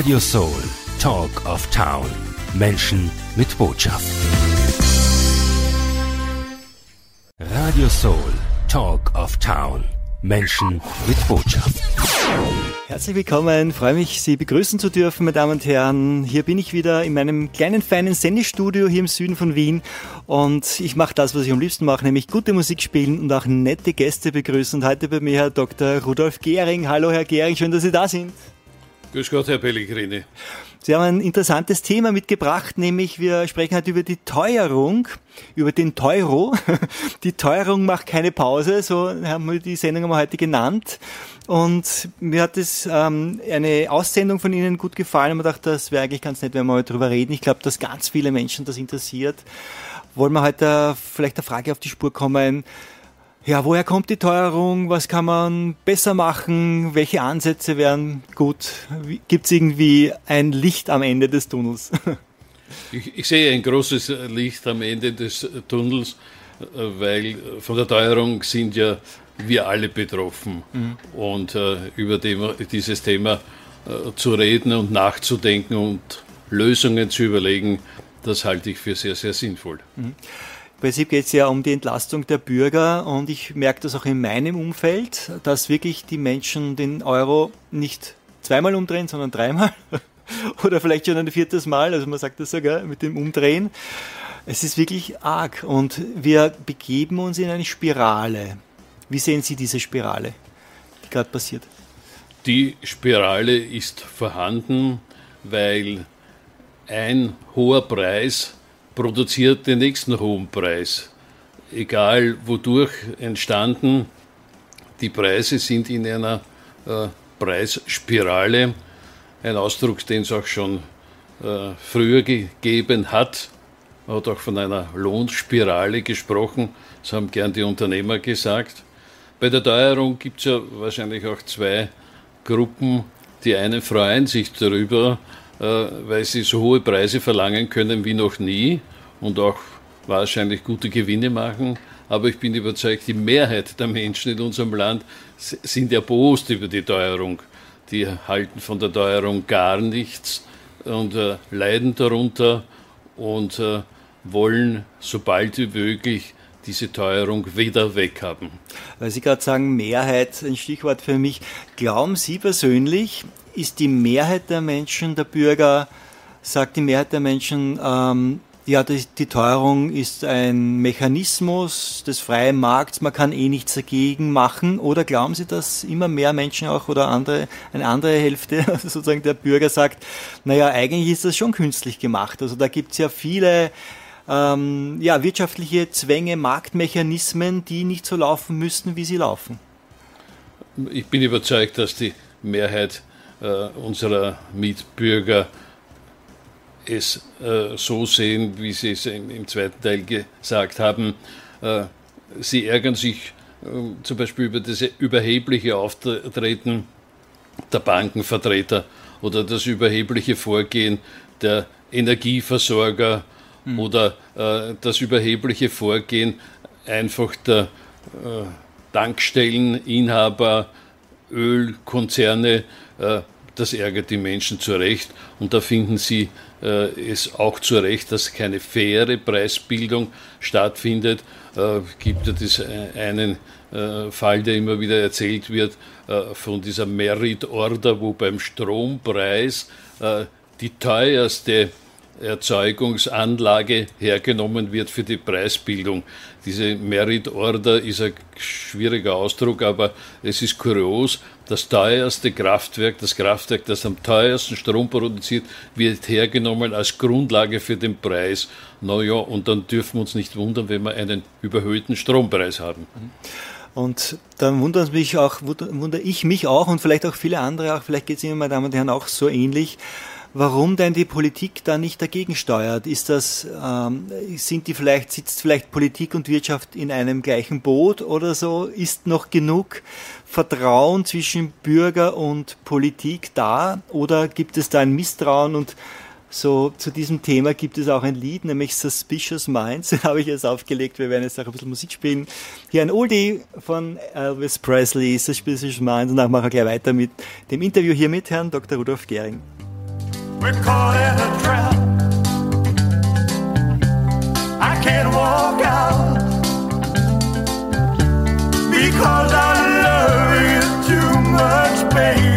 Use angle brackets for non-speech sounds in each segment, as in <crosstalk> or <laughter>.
Radio Soul, Talk of Town. Menschen mit Botschaft. Radio Soul, Talk of Town. Menschen mit Botschaft. Herzlich willkommen, freue mich, Sie begrüßen zu dürfen, meine Damen und Herren. Hier bin ich wieder in meinem kleinen, feinen Sendestudio hier im Süden von Wien und ich mache das, was ich am liebsten mache, nämlich gute Musik spielen und auch nette Gäste begrüßen. Und heute bei mir Herr Dr. Rudolf Gehring. Hallo Herr Gehring, schön, dass Sie da sind. Grüß Gott, Herr Pellegrini. Sie haben ein interessantes Thema mitgebracht, nämlich wir sprechen heute über die Teuerung, über den Teuro. <laughs> Die Teuerung macht keine Pause, so haben wir die Sendung heute genannt. Und mir hat es ähm, eine Aussendung von Ihnen gut gefallen man dachte, das wäre eigentlich ganz nett, wenn wir heute drüber reden. Ich glaube, dass ganz viele Menschen das interessiert. Wollen wir heute vielleicht eine Frage auf die Spur kommen? Ja, woher kommt die Teuerung? Was kann man besser machen? Welche Ansätze wären gut? Gibt es irgendwie ein Licht am Ende des Tunnels? <laughs> Ich, ich, sehe ein großes Licht am Ende des Tunnels, weil von der Teuerung sind ja wir alle betroffen. Mhm. Und äh, über dem, dieses Thema äh, zu reden und nachzudenken und Lösungen zu überlegen, das halte ich für sehr, sehr sinnvoll. Mhm. Im Prinzip geht es ja um die Entlastung der Bürger und ich merke das auch in meinem Umfeld, dass wirklich die Menschen den Euro nicht zweimal umdrehen, sondern dreimal <laughs> oder vielleicht schon ein viertes Mal, also man sagt das sogar mit dem Umdrehen. Es ist wirklich arg und wir begeben uns in eine Spirale. Wie sehen Sie diese Spirale, die gerade passiert? Die Spirale ist vorhanden, weil ein hoher Preis produziert den nächsten hohen Preis. Egal wodurch entstanden, die Preise sind in einer äh, Preisspirale, ein Ausdruck, den es auch schon äh, früher gegeben hat. Man hat auch von einer Lohnspirale gesprochen, das haben gern die Unternehmer gesagt. Bei der Teuerung gibt es ja wahrscheinlich auch zwei Gruppen. Die einen freuen sich darüber, äh, weil sie so hohe Preise verlangen können wie noch nie und auch wahrscheinlich gute Gewinne machen. Aber ich bin überzeugt, die Mehrheit der Menschen in unserem Land sind erbost über die Teuerung. Die halten von der Teuerung gar nichts und äh, leiden darunter und äh, wollen so bald wie möglich diese Teuerung wieder weghaben. Weil Sie gerade sagen, Mehrheit, ein Stichwort für mich. Glauben Sie persönlich, ist die Mehrheit der Menschen, der Bürger, sagt die Mehrheit der Menschen, ähm, ja, die, die, Teuerung ist ein Mechanismus des freien Markts, man kann eh nichts dagegen machen. Oder glauben Sie, dass immer mehr Menschen auch oder andere, eine andere Hälfte <laughs> sozusagen der Bürger sagt, naja, eigentlich ist das schon künstlich gemacht. Also da gibt es ja viele ähm, ja, wirtschaftliche Zwänge, Marktmechanismen, die nicht so laufen müssten, wie sie laufen. Ich bin überzeugt, dass die Mehrheit äh, unserer Mitbürger es äh, so sehen, wie Sie es im, im, zweiten Teil gesagt haben. Äh, sie ärgern sich äh, zum Beispiel über das überhebliche Auftreten der Bankenvertreter oder das überhebliche Vorgehen der Energieversorger mhm. oder äh, das überhebliche Vorgehen einfach der äh, Tankstelleninhaber, Ölkonzerne, äh, das ärgert die Menschen zu Recht und da finden sie es auch zu Recht, dass keine faire Preisbildung stattfindet. Äh, gibt ja äh, einen äh, Fall, der immer wieder erzählt wird, äh, von dieser Merit Order, wo beim Strompreis äh, die teuerste Erzeugungsanlage hergenommen wird für die Preisbildung. Diese Merit Order ist ein schwieriger Ausdruck, aber es ist kurios. Das teuerste Kraftwerk, das Kraftwerk, das am teuersten Strom produziert, wird hergenommen als Grundlage für den Preis. Naja, und dann dürfen wir uns nicht wundern, wenn wir einen überhöhten Strompreis haben. Und dann wundert mich auch, wundere ich mich auch und vielleicht auch viele andere auch, vielleicht geht es Ihnen, meine Damen und Herren, auch so ähnlich, warum denn die Politik da nicht dagegen steuert. Ist das, ähm, sind die vielleicht, sitzt vielleicht Politik und Wirtschaft in einem gleichen Boot oder so? Ist noch genug Vertrauen zwischen Bürger und Politik da? Oder gibt es da ein Misstrauen und so zu diesem Thema gibt es auch ein Lied, nämlich Suspicious Minds. <laughs> Den habe ich jetzt aufgelegt. Wir werden jetzt auch ein bisschen Musik spielen. Hier ein Oldie von Elvis Presley, Suspicious Minds. Und dann machen wir gleich weiter mit dem Interview hier mit Herrn Dr. Rudolf Gehring. We're caught in a trap. I can't walk out because I love you too much, baby.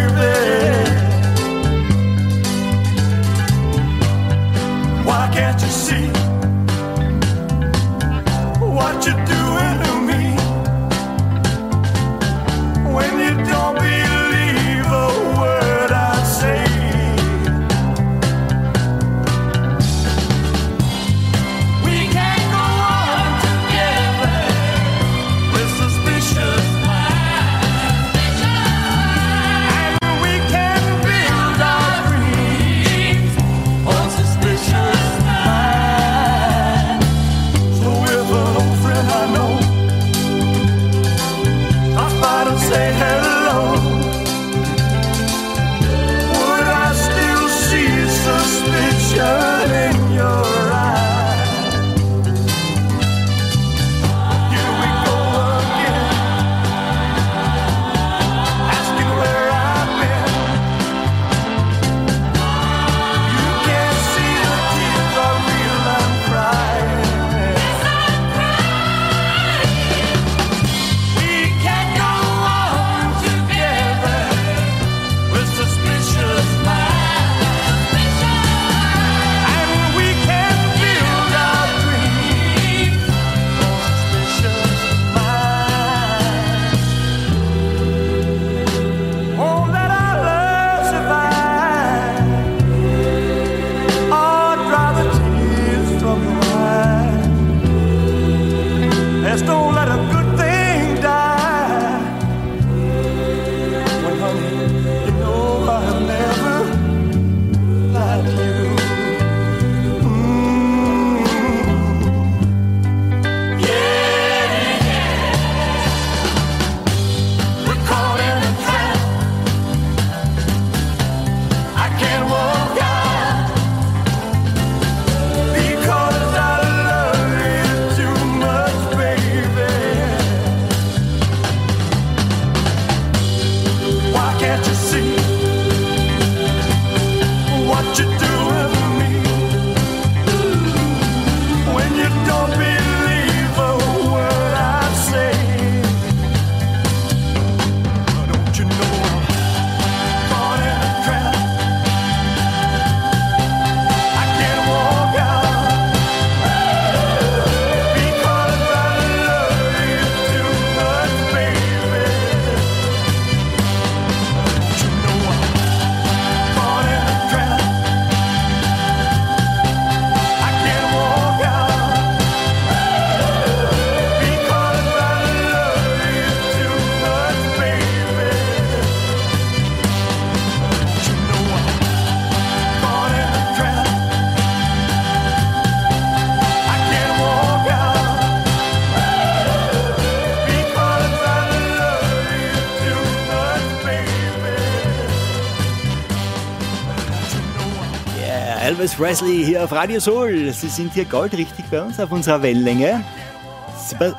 Elvis Presley hier auf Radio Soul. Sie sind hier goldrichtig bei uns auf unserer Wellenlänge.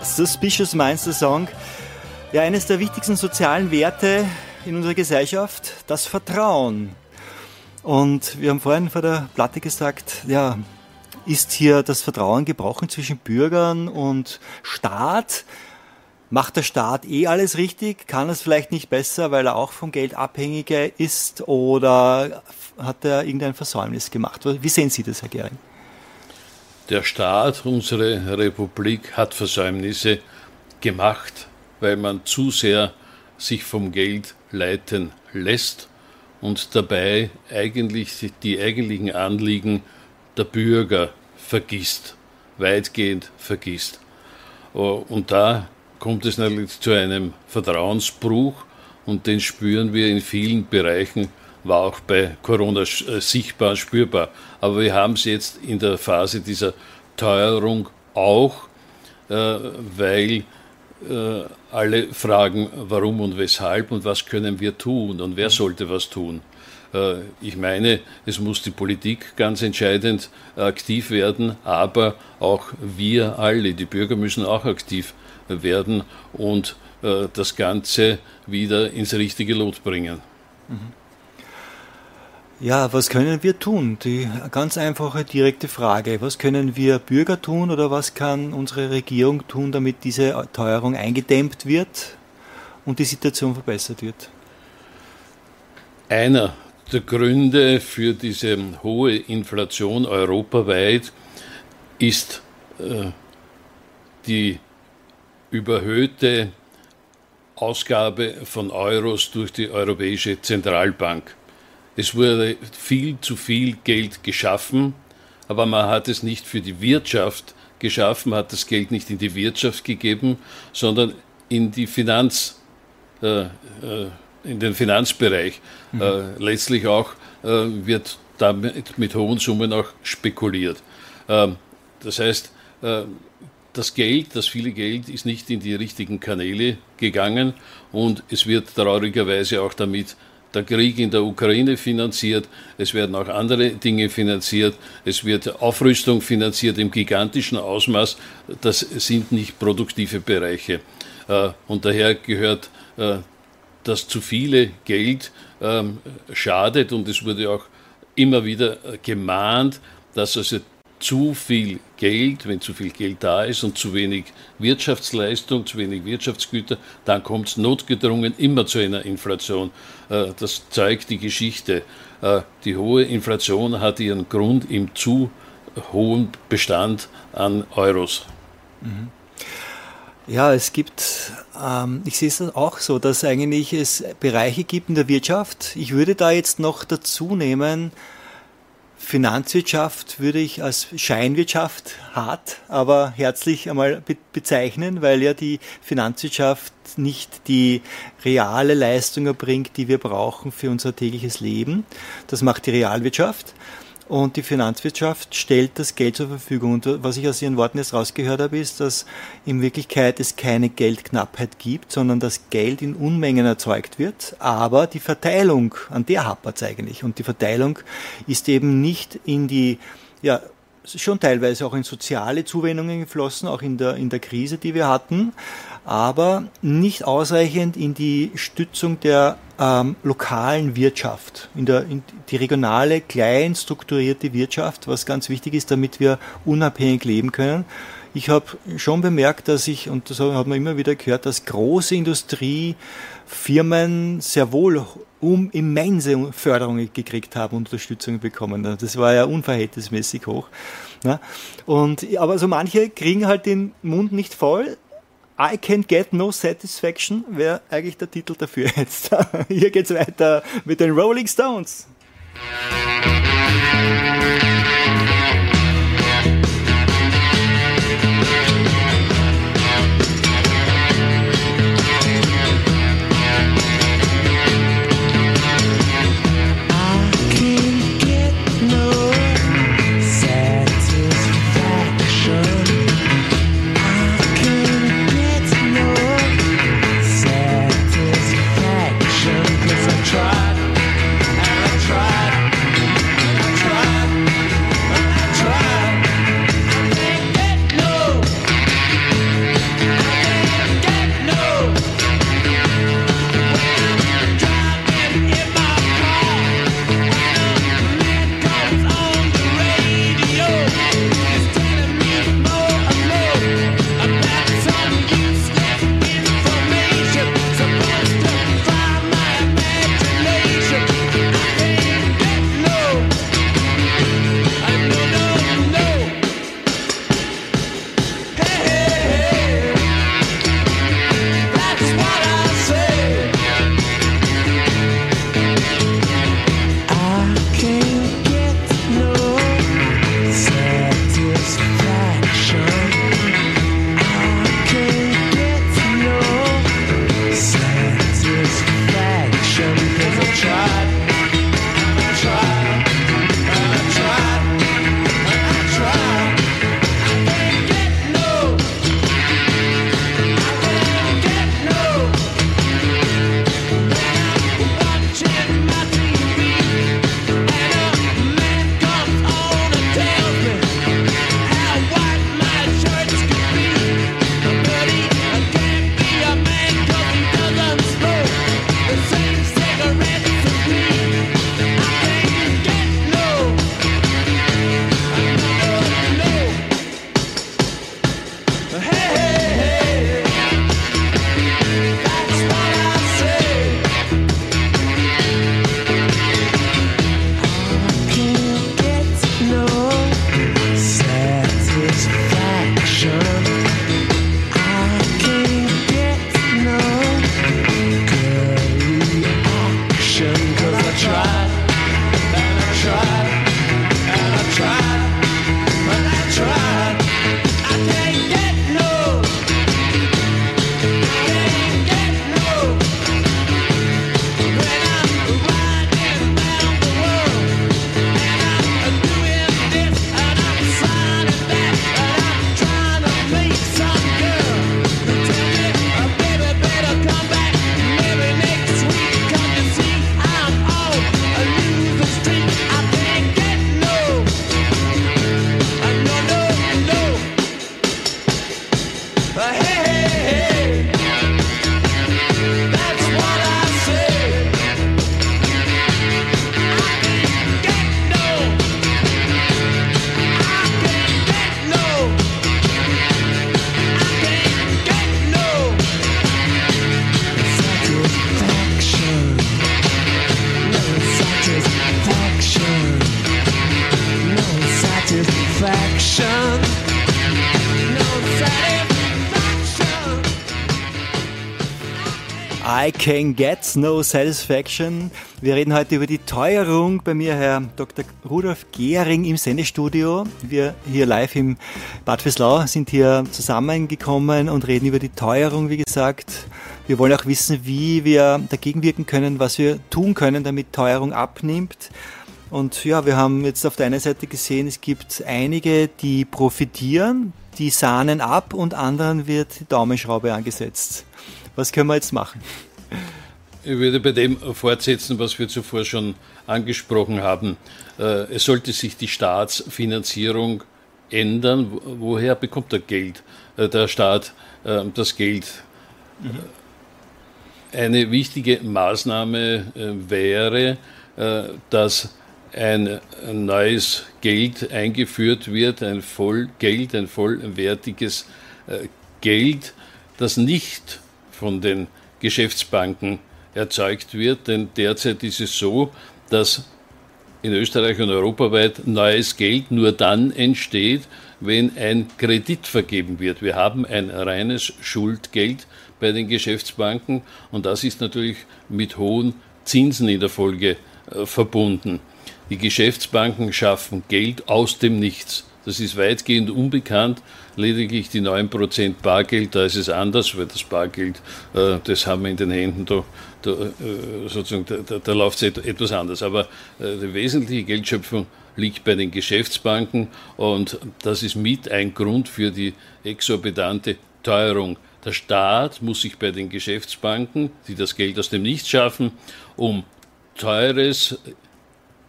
Suspicious Minds, der Song. Ja, eines der wichtigsten sozialen Werte in unserer Gesellschaft, das Vertrauen. Und wir haben vorhin vor der Platte gesagt, ja, ist hier das Vertrauen gebrochen zwischen Bürgern und Staat? Macht der Staat eh alles richtig? Kann es vielleicht nicht besser, weil er auch vom Geld abhängiger ist? Oder hat er irgendein Versäumnis gemacht? Wie sehen Sie das, Herr Gering? Der Staat, unsere Republik, hat Versäumnisse gemacht, weil man zu sehr sich vom Geld leiten lässt und dabei eigentlich die eigentlichen Anliegen der Bürger vergisst, weitgehend vergisst. Und da kommt es natürlich zu einem Vertrauensbruch und den spüren wir in vielen Bereichen, war auch bei Corona äh, sichtbar, spürbar. Aber wir haben es jetzt in der Phase dieser Teuerung auch, äh, weil äh, alle fragen, warum und weshalb und was können wir tun und wer sollte was tun. Ich meine, es muss die Politik ganz entscheidend aktiv werden, aber auch wir alle, die Bürger müssen auch aktiv werden und äh, das Ganze wieder ins richtige Lot bringen. Mhm. Ja, was können wir tun? Die ganz einfache, direkte Frage. Was können wir Bürger tun oder was kann unsere Regierung tun, damit diese Teuerung eingedämmt wird und die Situation verbessert wird? Einer der Gründe für diese hohe Inflation europaweit ist äh, die überhöhte Ausgabe von Euros durch die Europäische Zentralbank. Es wurde viel zu viel Geld geschaffen, aber man hat es nicht für die Wirtschaft geschaffen, hat das Geld nicht in die Wirtschaft gegeben, sondern in die Finanz, äh, äh, in den Finanzbereich. Mhm. Äh, letztlich auch äh, wird damit mit hohen Summen auch spekuliert. Ähm, das heißt, äh, das Geld, das viele Geld, ist nicht in die richtigen Kanäle gegangen und es wird traurigerweise auch damit der Krieg in der Ukraine finanziert, es werden auch andere Dinge finanziert, es wird Aufrüstung finanziert im gigantischen Ausmaß. Das sind nicht produktive Bereiche. Äh, und daher gehört äh, das zu viele Geld ähm, schadet und es wurde auch immer wieder gemahnt, dass also zu viel Geld, wenn zu viel Geld da ist und zu wenig Wirtschaftsleistung, zu wenig Wirtschaftsgüter, dann kommt es notgedrungen immer zu einer Inflation. Äh, das zeigt die Geschichte. Äh, die hohe Inflation hat ihren Grund im zu hohen Bestand an Euros. Mhm. Ja, es gibt, ähm, ich sehe es auch so, dass eigentlich es Bereiche gibt in der Wirtschaft. Ich würde da jetzt noch dazu nehmen, Finanzwirtschaft würde ich als Scheinwirtschaft hart, aber herzlich einmal bezeichnen, weil ja die Finanzwirtschaft nicht die reale Leistung erbringt, die wir brauchen für unser tägliches Leben. Das macht die Realwirtschaft. Und die Finanzwirtschaft stellt das Geld zur Verfügung. Und was ich aus Ihren Worten jetzt rausgehört habe, ist, dass in Wirklichkeit es keine Geldknappheit gibt, sondern dass Geld in Unmengen erzeugt wird. Aber die Verteilung, an der hapert es eigentlich. Und die Verteilung ist eben nicht in die, ja, schon teilweise auch in soziale Zuwendungen geflossen, auch in der, in der Krise, die wir hatten aber nicht ausreichend in die Stützung der ähm, lokalen Wirtschaft, in, der, in die regionale, klein strukturierte Wirtschaft, was ganz wichtig ist, damit wir unabhängig leben können. Ich habe schon bemerkt, dass ich, und das hat man immer wieder gehört, dass große Industriefirmen sehr wohl um immense Förderungen gekriegt haben, Unterstützung bekommen. Das war ja unverhältnismäßig hoch. Und, aber so manche kriegen halt den Mund nicht voll, I can get no satisfaction wäre eigentlich der Titel dafür <laughs> jetzt. Hier geht's weiter mit den Rolling Stones. I Can Get No Satisfaction. Wir reden heute über die Teuerung. Bei mir Herr Dr. Rudolf Gehring im Sendestudio. Wir hier live im Bad Veslau sind hier zusammengekommen und reden über die Teuerung, wie gesagt. Wir wollen auch wissen, wie wir dagegen wirken können, was wir tun können, damit Teuerung abnimmt. Und ja, wir haben jetzt auf der einen Seite gesehen, es gibt einige, die profitieren, die sahnen ab und anderen wird die Daumenschraube angesetzt. Was können wir jetzt machen? Ich würde bei dem fortsetzen, was wir zuvor schon angesprochen haben. Äh, es sollte sich die Staatsfinanzierung ändern. Woher bekommt der Geld, äh, der Staat äh, das Geld? Mhm. Eine wichtige Maßnahme wäre, dass ein neues Geld eingeführt wird, ein Vollgeld, ein vollwertiges Geld, das nicht von den Geschäftsbanken erzeugt wird. Denn derzeit ist es so, dass in Österreich und europaweit neues Geld nur dann entsteht, wenn ein Kredit vergeben wird. Wir haben ein reines Schuldgeld bei den Geschäftsbanken und das ist natürlich mit hohen Zinsen in der Folge äh, verbunden. Die Geschäftsbanken schaffen Geld aus dem Nichts. Das ist weitgehend unbekannt. Lediglich die 9% Bargeld, da ist es anders, weil das Bargeld, äh, das haben wir in den Händen, da, da, äh, sozusagen, da, da, da läuft es etwas anders. Aber äh, die wesentliche Geldschöpfung liegt bei den Geschäftsbanken und das ist mit ein Grund für die exorbitante Teuerung. Der Staat muss sich bei den Geschäftsbanken, die das Geld aus dem Nichts schaffen, um teures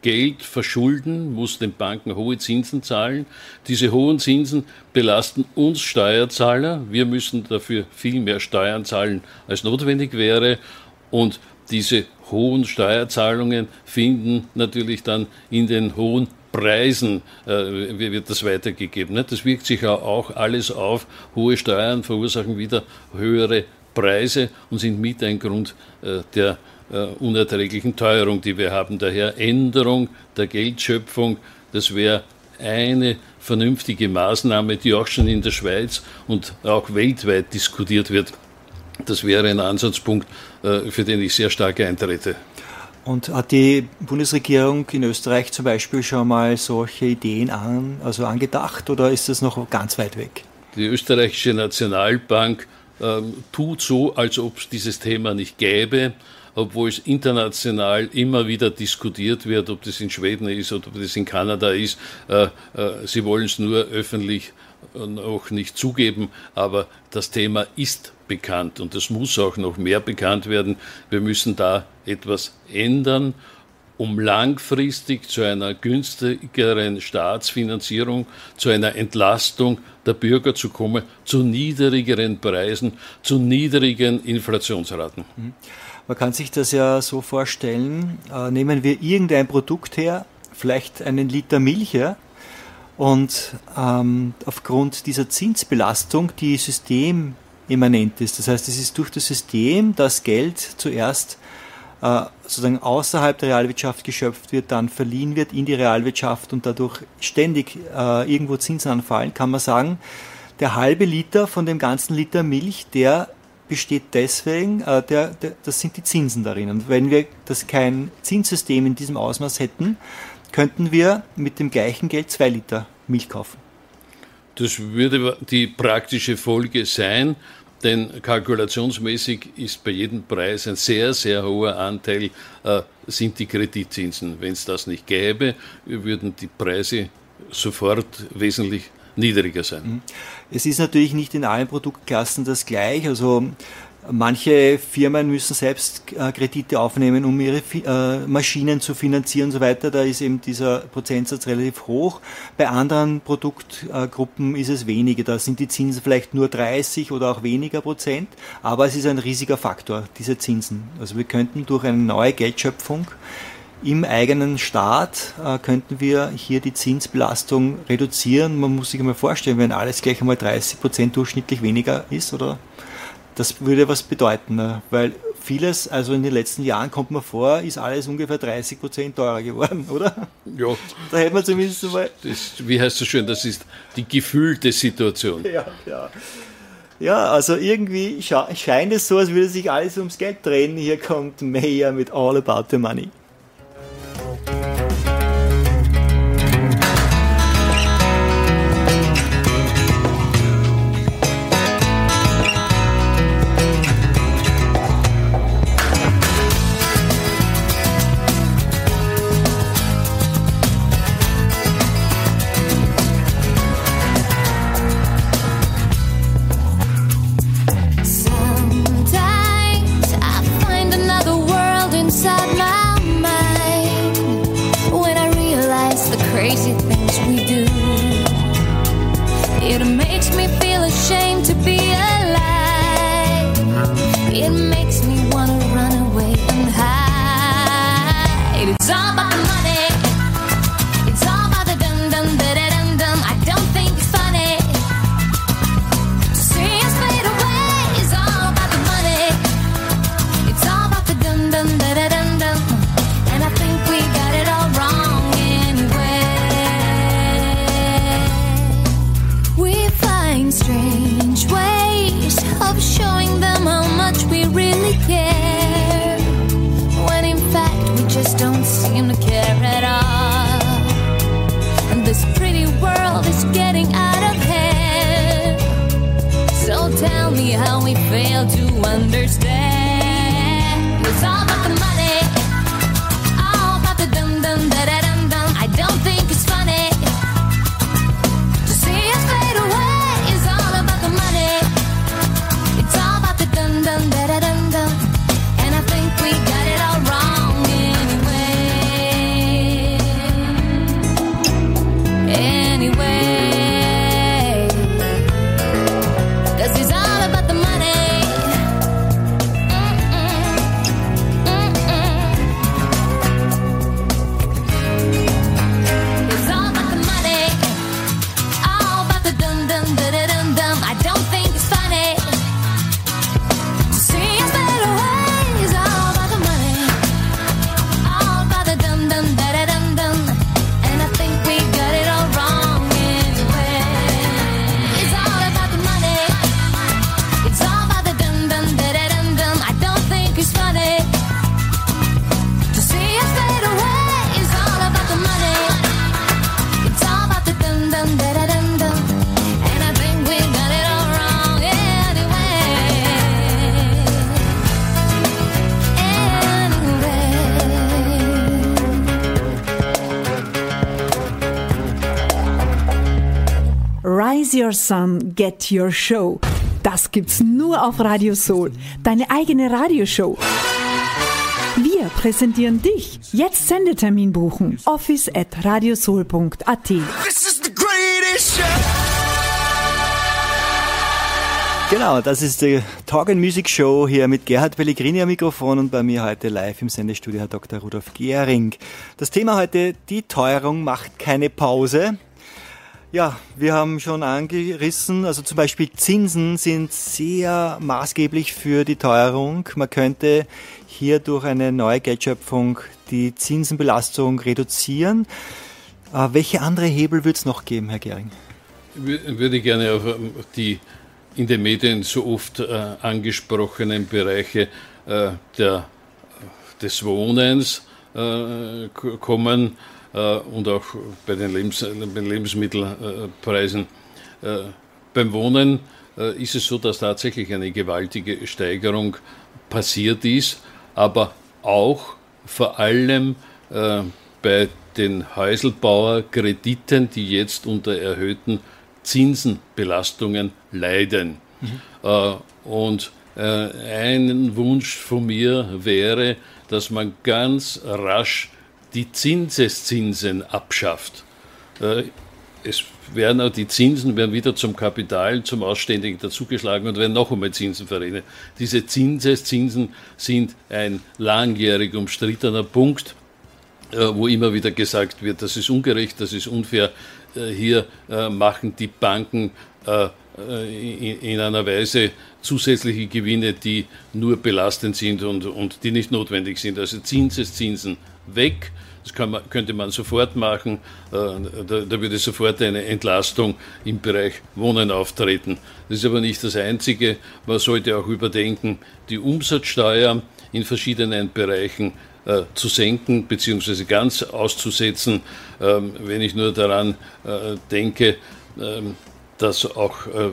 Geld verschulden, muss den Banken hohe Zinsen zahlen. Diese hohen Zinsen belasten uns Steuerzahler. Wir müssen dafür viel mehr Steuern zahlen, als notwendig wäre. Und diese hohen Steuerzahlungen finden natürlich dann in den hohen Preisen äh, wird das weitergegeben. Das wirkt sich auch alles auf. Hohe Steuern verursachen wieder höhere Preise und sind mit ein Grund äh, der äh, unerträglichen Teuerung, die wir haben. Daher Änderung der Geldschöpfung, das wäre eine vernünftige Maßnahme, die auch schon in der Schweiz und auch weltweit diskutiert wird. Das wäre ein Ansatzpunkt, äh, für den ich sehr stark eintrete. Und hat die Bundesregierung in Österreich zum Beispiel schon mal solche Ideen an, also angedacht oder ist das noch ganz weit weg? Die österreichische Nationalbank äh, tut so, als ob es dieses Thema nicht gäbe obwohl es international immer wieder diskutiert wird, ob das in Schweden ist oder ob das in Kanada ist. Äh, äh, sie wollen es nur öffentlich noch nicht zugeben, aber das Thema ist bekannt und es muss auch noch mehr bekannt werden. Wir müssen da etwas ändern, um langfristig zu einer günstigeren Staatsfinanzierung, zu einer Entlastung der Bürger zu kommen, zu niedrigeren Preisen, zu niedrigen Inflationsraten. Mhm. Man kann sich das ja so vorstellen, äh, nehmen wir irgendein Produkt her, vielleicht einen Liter Milch her, und ähm, aufgrund dieser Zinsbelastung, die systemimmanent ist, das heißt, es ist durch das System, das Geld zuerst äh, sozusagen außerhalb der Realwirtschaft geschöpft wird, dann verliehen wird in die Realwirtschaft und dadurch ständig äh, irgendwo Zinsen anfallen, kann man sagen, der halbe Liter von dem ganzen Liter Milch, der besteht deswegen, äh, der, der, das sind die Zinsen darin. Und wenn wir das kein Zinssystem in diesem Ausmaß hätten, könnten wir mit dem gleichen Geld zwei Liter Milch kaufen. Das würde die praktische Folge sein, denn kalkulationsmäßig ist bei jedem Preis ein sehr, sehr hoher Anteil äh, sind die Kreditzinsen. Wenn es das nicht gäbe, würden die Preise sofort wesentlich niedriger sein. Mhm. Es ist natürlich nicht in allen Produktklassen das gleich. Also manche Firmen müssen selbst äh, Kredite aufnehmen, um ihre äh, Maschinen zu finanzieren und so weiter. Da ist eben dieser Prozentsatz relativ hoch. Bei anderen Produktgruppen ist es weniger. Da sind die Zinsen vielleicht nur 30 oder auch weniger Prozent. Aber es ist ein riesiger Faktor, diese Zinsen. Also wir könnten durch eine neue Geldschöpfung im eigenen Staat äh, könnten wir hier die Zinsbelastung reduzieren. Man muss sich einmal vorstellen, wenn alles gleich einmal 30 Prozent durchschnittlich weniger ist, oder? Das würde was bedeuten, ne? weil vieles, also in den letzten Jahren kommt man vor, ist alles ungefähr 30 Prozent teurer geworden, <laughs> oder? Ja. Da hätte man zumindest mal. Das, wie heißt das schön, das ist die gefühlte Situation. Ja, ja. Ja, also irgendwie scheint es so, als würde sich alles ums Geld drehen. Hier kommt Mayer mit All About the Money. Your Sun, Get Your Show. Das gibt's nur auf Radio Soul, deine eigene Radioshow. Wir präsentieren dich. Jetzt Sendetermin buchen. Office at radiosoul.at. Genau, das ist die Talk and Music Show hier mit Gerhard Pellegrini am Mikrofon und bei mir heute live im Sendestudio Herr Dr. Rudolf Gehring. Das Thema heute, die Teuerung macht keine Pause. Ja, wir haben schon angerissen, also zum Beispiel Zinsen sind sehr maßgeblich für die Teuerung. Man könnte hier durch eine neue Geldschöpfung die Zinsenbelastung reduzieren. Äh, welche andere Hebel wird es noch geben, Herr Gering? Würde ich gerne auf ähm, die in den Medien so oft äh, angesprochenen Bereiche äh, der, des Wohnens äh, kommen und auch bei den, Lebens Lebensmittelpreisen. Äh, beim Wohnen äh, ist es so, dass tatsächlich eine gewaltige Steigerung passiert ist, aber auch vor allem bei den Häuselbauerkrediten, die jetzt unter erhöhten Zinsenbelastungen leiden. Mhm. Und ein Wunsch von mir wäre, dass man ganz rasch die Zinseszinsen abschafft. Äh, es werden auch die Zinsen werden wieder zum Kapital, zum Ausständigen dazugeschlagen und werden noch einmal Zinsen verrechnet. Diese Zinseszinsen sind ein langjährig umstrittener Punkt, äh, wo immer wieder gesagt wird, das ist ungerecht, das ist unfair. Äh, hier machen die Banken in einer Weise zusätzliche Gewinne, die nur belastend sind und, und die nicht notwendig sind. Also Zinseszinsen weg. Das man, könnte man sofort machen. Da, da, würde sofort eine Entlastung im Bereich Wohnen auftreten. Das ist aber nicht das Einzige. Man sollte auch überdenken, die Umsatzsteuer in verschiedenen Bereichen äh, zu senken bzw. ganz auszusetzen. Ähm, wenn ich nur daran äh, denke, ähm, dass auch äh,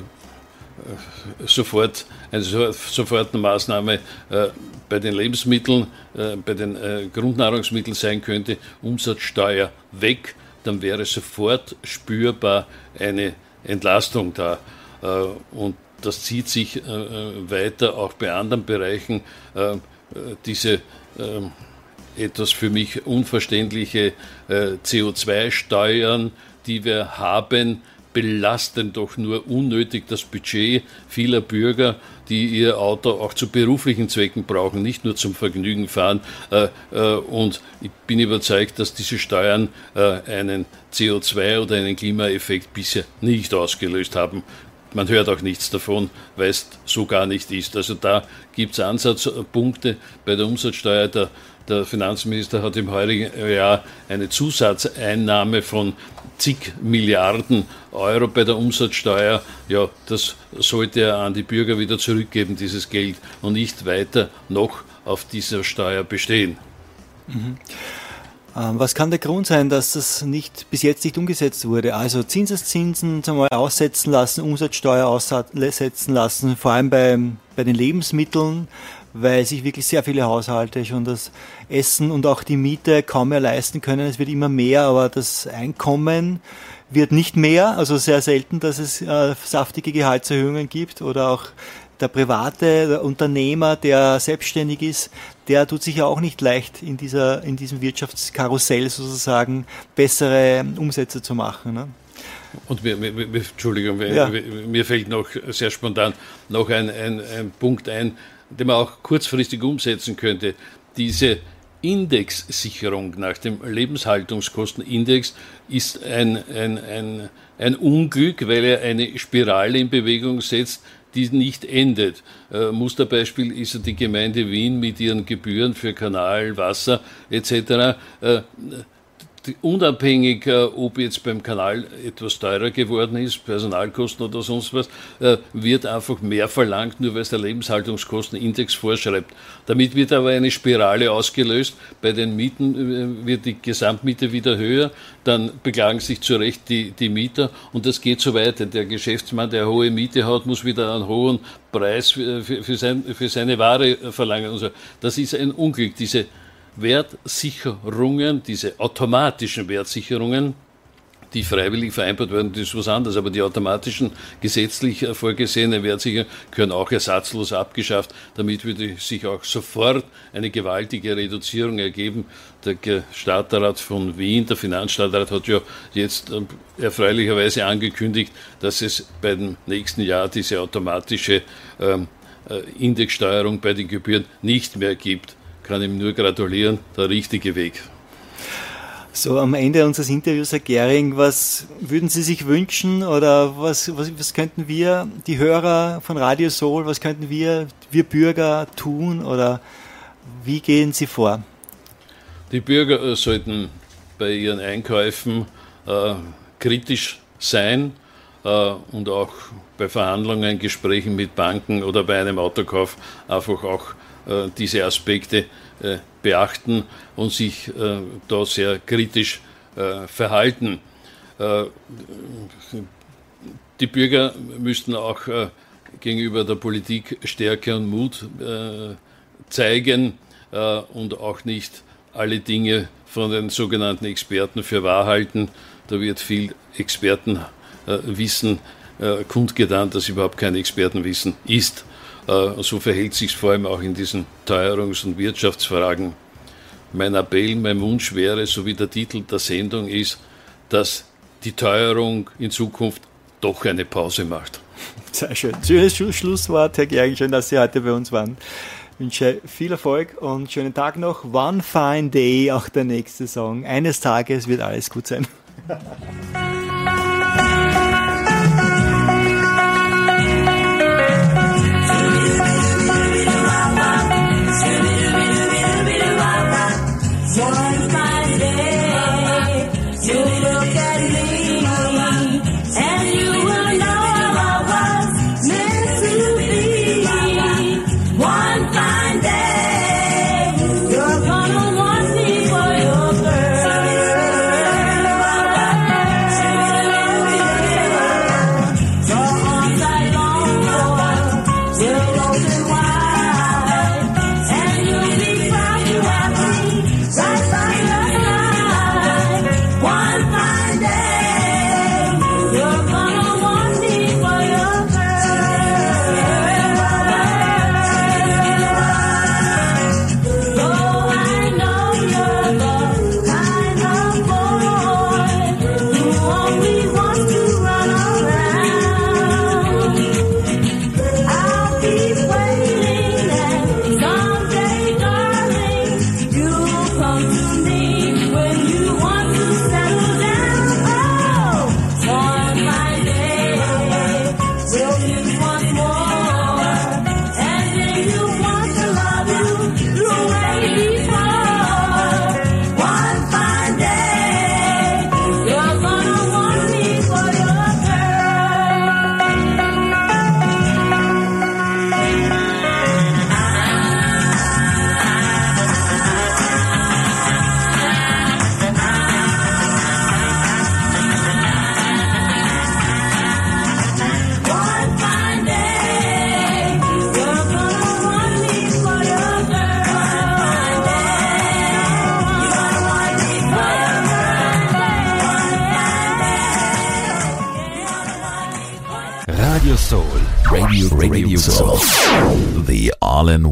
sofort eine sofort eine Maßnahme äh, bei den Lebensmitteln, äh, bei den äh, Grundnahrungsmitteln sein könnte, Umsatzsteuer weg, dann wäre sofort spürbar eine Entlastung da. und das zieht sich weiter auch bei anderen Bereichen. diese ähm, etwas für mich unverständliche äh, CO2-Steuern, die wir haben, belasten doch nur unnötig das Budget vieler Bürger, die ihr Auto auch zu beruflichen Zwecken brauchen, nicht nur zum Vergnügen fahren. Äh, äh, und ich bin überzeugt, dass diese Steuern einen CO2 oder einen Klimaeffekt bisher nicht ausgelöst haben. Man hört auch nichts davon, weil es so gar nicht ist. Also da gibt es Ansatzpunkte bei der Umsatzsteuer. Der der Finanzminister hat im heurigen Jahr eine Zusatzeinnahme von zig Milliarden Euro bei der Umsatzsteuer. Ja, das sollte er an die Bürger wieder zurückgeben, dieses Geld, und nicht weiter noch auf dieser Steuer bestehen. Mhm. Ähm, was kann der Grund sein, dass das nicht, bis jetzt nicht umgesetzt wurde? Also Zinseszinsen mal aussetzen lassen, Umsatzsteuer aussetzen lassen, vor allem bei, bei den Lebensmitteln weil sich wirklich sehr viele Haushalte schon das Essen und auch die Miete kaum mehr leisten können. Es wird immer mehr, aber das Einkommen wird nicht mehr, also sehr selten, dass es äh, saftige Gehaltserhöhungen gibt oder auch der private der Unternehmer, der selbstständig ist, der tut sich ja auch nicht leicht in dieser in diesem Wirtschaftskarussell sozusagen bessere Umsätze zu machen. Ne? Und mir, mir, mir Entschuldigung, ja. mir, fällt noch sehr spontan noch ein, ein, ein Punkt ein, den man auch kurzfristig umsetzen könnte. Diese Indexsicherung nach dem Lebenshaltungskostenindex ist ein, ein, ein, ein Unglück, weil er eine Spirale in Bewegung setzt, die nicht endet. Äh, Musterbeispiel ist die Gemeinde Wien mit ihren Gebühren für Kanal, Wasser etc. Äh, unabhängig, äh, ob jetzt beim Kanal etwas teurer geworden ist, Personalkosten oder sonst was, äh, wird einfach mehr verlangt, nur weil es der Lebenshaltungskostenindex vorschreibt. Damit wird aber eine Spirale ausgelöst. Bei den Mieten äh, wird die Gesamtmiete wieder höher, dann beklagen sich zu Recht die, die Mieter und das geht so weiter. Der Geschäftsmann, der hohe Miete hat, muss wieder einen hohen Preis für, für, sein, für seine Ware verlangen. Also das ist ein Unglück, diese Wertsicherungen, diese automatischen Wertsicherungen, die freiwillig vereinbart werden, das ist was anderes. Aber die automatischen gesetzlich vorgesehenen Wertsicherungen können auch ersatzlos abgeschafft. Damit würde sich auch sofort eine gewaltige Reduzierung ergeben. Der Stadtrat von Wien, der Finanzstadtrat, hat ja jetzt ähm, erfreulicherweise angekündigt, dass es beim nächsten Jahr diese automatische ähm, äh, Indexsteuerung bei den Gebühren nicht mehr gibt kann ihm nur gratulieren, der richtige Weg. So, am Ende unseres Interviews, Herr Gering, was würden Sie sich wünschen oder was, was, was könnten wir, die Hörer von Radio Soul, was könnten wir, wir Bürger tun oder wie gehen Sie vor? Die Bürger äh, sollten bei ihren Einkäufen äh, kritisch sein äh, und auch bei Verhandlungen, Gesprächen mit Banken oder bei einem Autokauf einfach auch diese Aspekte äh, beachten und sich äh, da sehr kritisch verhalten. Die Bürger müssten auch gegenüber der Politik Stärke und Mut zeigen und auch nicht alle Dinge von den sogenannten Experten für wahr halten. Da wird viel Expertenwissen kundgetan, das überhaupt kein Expertenwissen ist. Äh, so verhält sich vor allem auch in diesen Teuerungs- und Wirtschaftsfragen. Mein Appell, mein Wunsch wäre, so wie der Titel der Sendung ist, dass die Teuerung in Zukunft doch eine Pause macht. Sehr schön. Schönes Schlusswort, Herr Gerg. Schön, dass Sie heute bei uns waren. Ich wünsche viel Erfolg und schönen Tag noch. One fine day, auch der nächste Song. Eines Tages wird alles gut sein. <laughs>